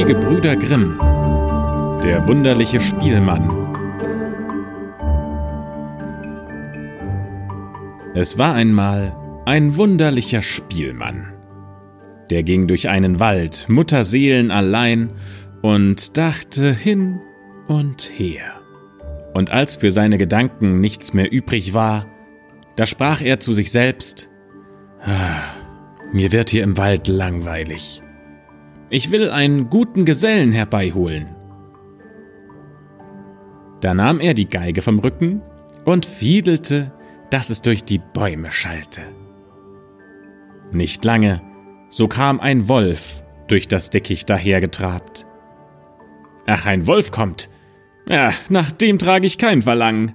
Die Gebrüder Grimm. Der wunderliche Spielmann. Es war einmal ein wunderlicher Spielmann. Der ging durch einen Wald, Mutterseelen allein, und dachte hin und her. Und als für seine Gedanken nichts mehr übrig war, da sprach er zu sich selbst, ah, mir wird hier im Wald langweilig. Ich will einen guten Gesellen herbeiholen. Da nahm er die Geige vom Rücken und fiedelte, dass es durch die Bäume schallte. Nicht lange, so kam ein Wolf durch das Dickicht dahergetrabt. Ach, ein Wolf kommt. Ja, nach dem trage ich kein Verlangen,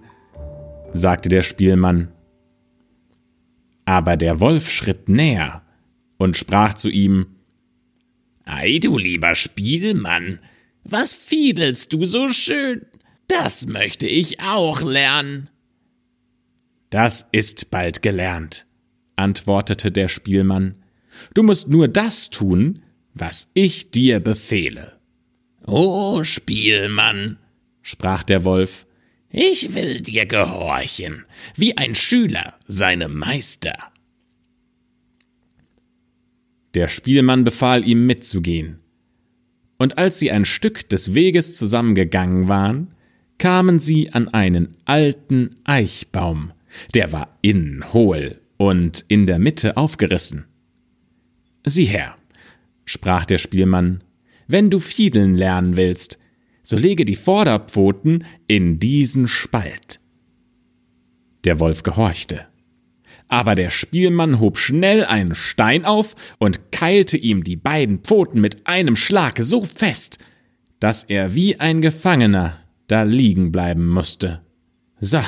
sagte der Spielmann. Aber der Wolf schritt näher und sprach zu ihm, Ei, du lieber Spielmann, was fiedelst du so schön? Das möchte ich auch lernen. Das ist bald gelernt, antwortete der Spielmann. Du musst nur das tun, was ich dir befehle. O Spielmann, sprach der Wolf, ich will dir gehorchen, wie ein Schüler seinem Meister. Der Spielmann befahl ihm mitzugehen. Und als sie ein Stück des Weges zusammengegangen waren, kamen sie an einen alten Eichbaum, der war innen hohl und in der Mitte aufgerissen. Sieh her, sprach der Spielmann, wenn du fiedeln lernen willst, so lege die Vorderpfoten in diesen Spalt. Der Wolf gehorchte aber der Spielmann hob schnell einen Stein auf und keilte ihm die beiden Pfoten mit einem Schlag so fest, dass er wie ein Gefangener da liegen bleiben musste. So,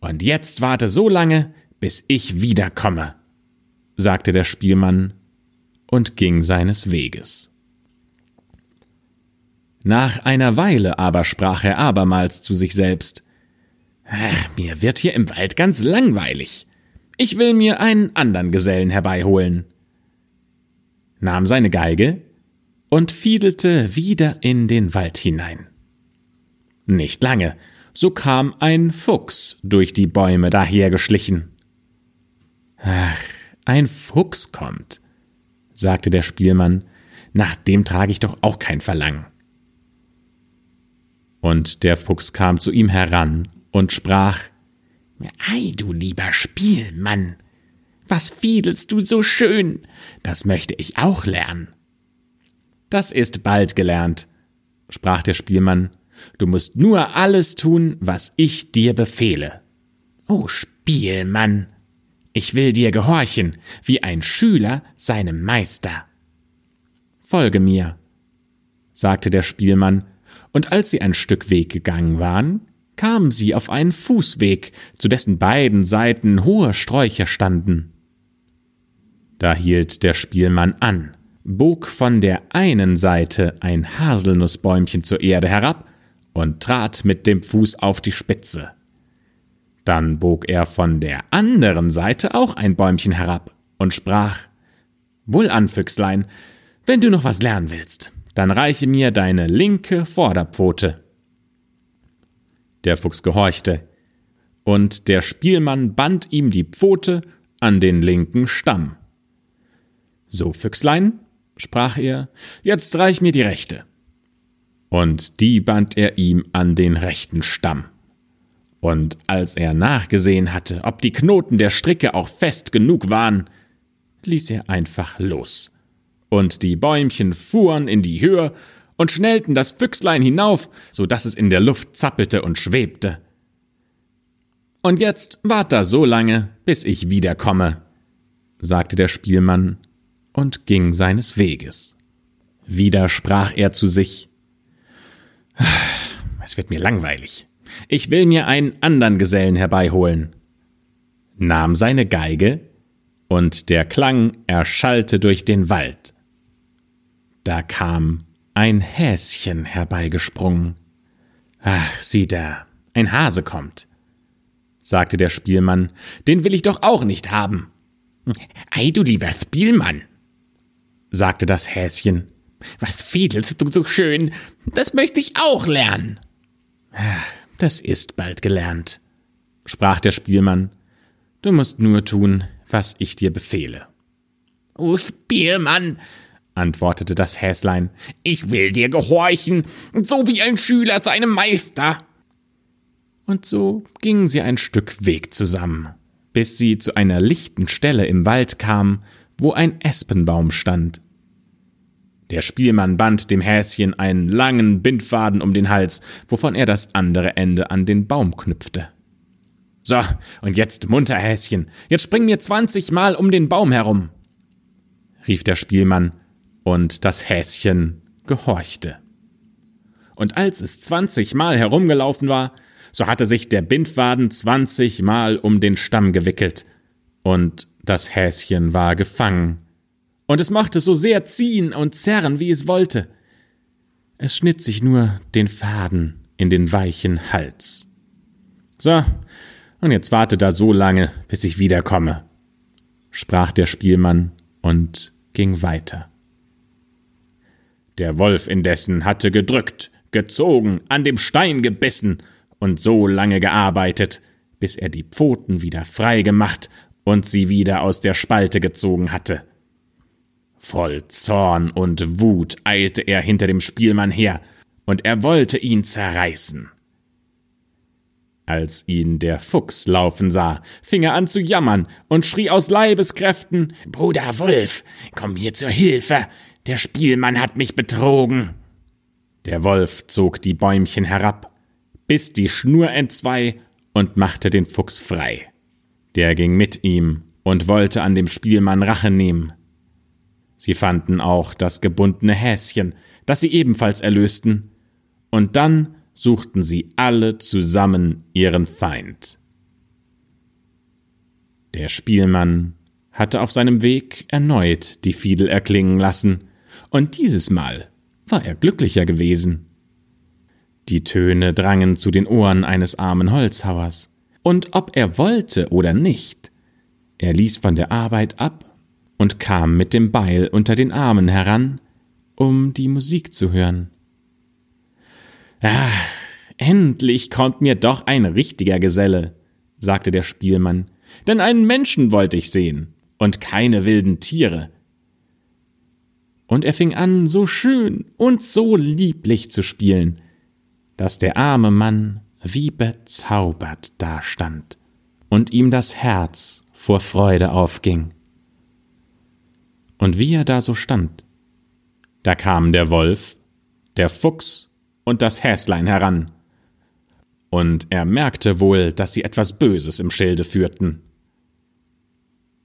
und jetzt warte so lange, bis ich wiederkomme, sagte der Spielmann und ging seines Weges. Nach einer Weile aber sprach er abermals zu sich selbst Ach, mir wird hier im Wald ganz langweilig. Ich will mir einen anderen Gesellen herbeiholen, nahm seine Geige und fiedelte wieder in den Wald hinein. Nicht lange, so kam ein Fuchs durch die Bäume dahergeschlichen. Ach, ein Fuchs kommt, sagte der Spielmann, nach dem trage ich doch auch kein Verlangen. Und der Fuchs kam zu ihm heran und sprach Ei, du lieber Spielmann, was fiedelst du so schön? Das möchte ich auch lernen. Das ist bald gelernt, sprach der Spielmann. Du musst nur alles tun, was ich dir befehle. O Spielmann, ich will dir gehorchen, wie ein Schüler seinem Meister. Folge mir, sagte der Spielmann, und als sie ein Stück Weg gegangen waren, kamen sie auf einen Fußweg, zu dessen beiden Seiten hohe Sträucher standen. Da hielt der Spielmann an, bog von der einen Seite ein Haselnussbäumchen zur Erde herab und trat mit dem Fuß auf die Spitze. Dann bog er von der anderen Seite auch ein Bäumchen herab und sprach Wohlan, Füchslein, wenn du noch was lernen willst, dann reiche mir deine linke Vorderpfote. Der Fuchs gehorchte, und der Spielmann band ihm die Pfote an den linken Stamm. So, Füchslein, sprach er, jetzt reich mir die rechte. Und die band er ihm an den rechten Stamm. Und als er nachgesehen hatte, ob die Knoten der Stricke auch fest genug waren, ließ er einfach los. Und die Bäumchen fuhren in die Höhe und schnellten das Füchslein hinauf, so dass es in der Luft zappelte und schwebte. Und jetzt wart da so lange, bis ich wiederkomme, sagte der Spielmann und ging seines Weges. Wieder sprach er zu sich, es wird mir langweilig. Ich will mir einen anderen Gesellen herbeiholen, nahm seine Geige, und der Klang erschallte durch den Wald. Da kam ein Häschen herbeigesprungen. Ach, sieh da, ein Hase kommt, sagte der Spielmann, den will ich doch auch nicht haben. Ei, du lieber Spielmann, sagte das Häschen, Was fiedelst du so schön? Das möchte ich auch lernen. Das ist bald gelernt, sprach der Spielmann. Du musst nur tun, was ich dir befehle. O Spielmann, antwortete das Häslein, ich will dir gehorchen, so wie ein Schüler seinem Meister. Und so gingen sie ein Stück Weg zusammen, bis sie zu einer lichten Stelle im Wald kamen, wo ein Espenbaum stand. Der Spielmann band dem Häschen einen langen Bindfaden um den Hals, wovon er das andere Ende an den Baum knüpfte. So, und jetzt munter, Häschen, jetzt spring mir zwanzigmal um den Baum herum, rief der Spielmann, und das Häschen gehorchte. Und als es zwanzigmal herumgelaufen war, so hatte sich der Bindfaden zwanzigmal um den Stamm gewickelt, und das Häschen war gefangen und es mochte so sehr ziehen und zerren, wie es wollte. Es schnitt sich nur den Faden in den weichen Hals. So, und jetzt warte da so lange, bis ich wiederkomme, sprach der Spielmann und ging weiter. Der Wolf indessen hatte gedrückt, gezogen, an dem Stein gebissen und so lange gearbeitet, bis er die Pfoten wieder frei gemacht und sie wieder aus der Spalte gezogen hatte. Voll Zorn und Wut eilte er hinter dem Spielmann her, und er wollte ihn zerreißen. Als ihn der Fuchs laufen sah, fing er an zu jammern und schrie aus Leibeskräften Bruder Wolf, komm mir zur Hilfe, der Spielmann hat mich betrogen. Der Wolf zog die Bäumchen herab, biss die Schnur entzwei und machte den Fuchs frei. Der ging mit ihm und wollte an dem Spielmann Rache nehmen. Sie fanden auch das gebundene Häschen, das sie ebenfalls erlösten, und dann suchten sie alle zusammen ihren Feind. Der Spielmann hatte auf seinem Weg erneut die Fiedel erklingen lassen, und dieses Mal war er glücklicher gewesen. Die Töne drangen zu den Ohren eines armen Holzhauers, und ob er wollte oder nicht, er ließ von der Arbeit ab und kam mit dem Beil unter den Armen heran, um die Musik zu hören. Ach, endlich kommt mir doch ein richtiger Geselle, sagte der Spielmann, denn einen Menschen wollte ich sehen und keine wilden Tiere. Und er fing an, so schön und so lieblich zu spielen, dass der arme Mann wie bezaubert dastand und ihm das Herz vor Freude aufging. Und wie er da so stand, da kamen der Wolf, der Fuchs und das Häslein heran. Und er merkte wohl, dass sie etwas Böses im Schilde führten.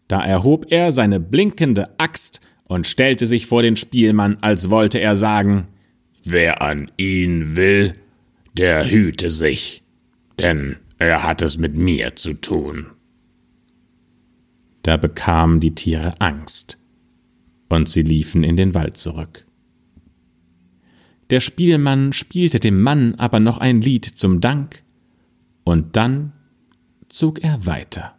Da erhob er seine blinkende Axt und stellte sich vor den Spielmann, als wollte er sagen, Wer an ihn will, der hüte sich, denn er hat es mit mir zu tun. Da bekamen die Tiere Angst und sie liefen in den Wald zurück. Der Spielmann spielte dem Mann aber noch ein Lied zum Dank, und dann zog er weiter.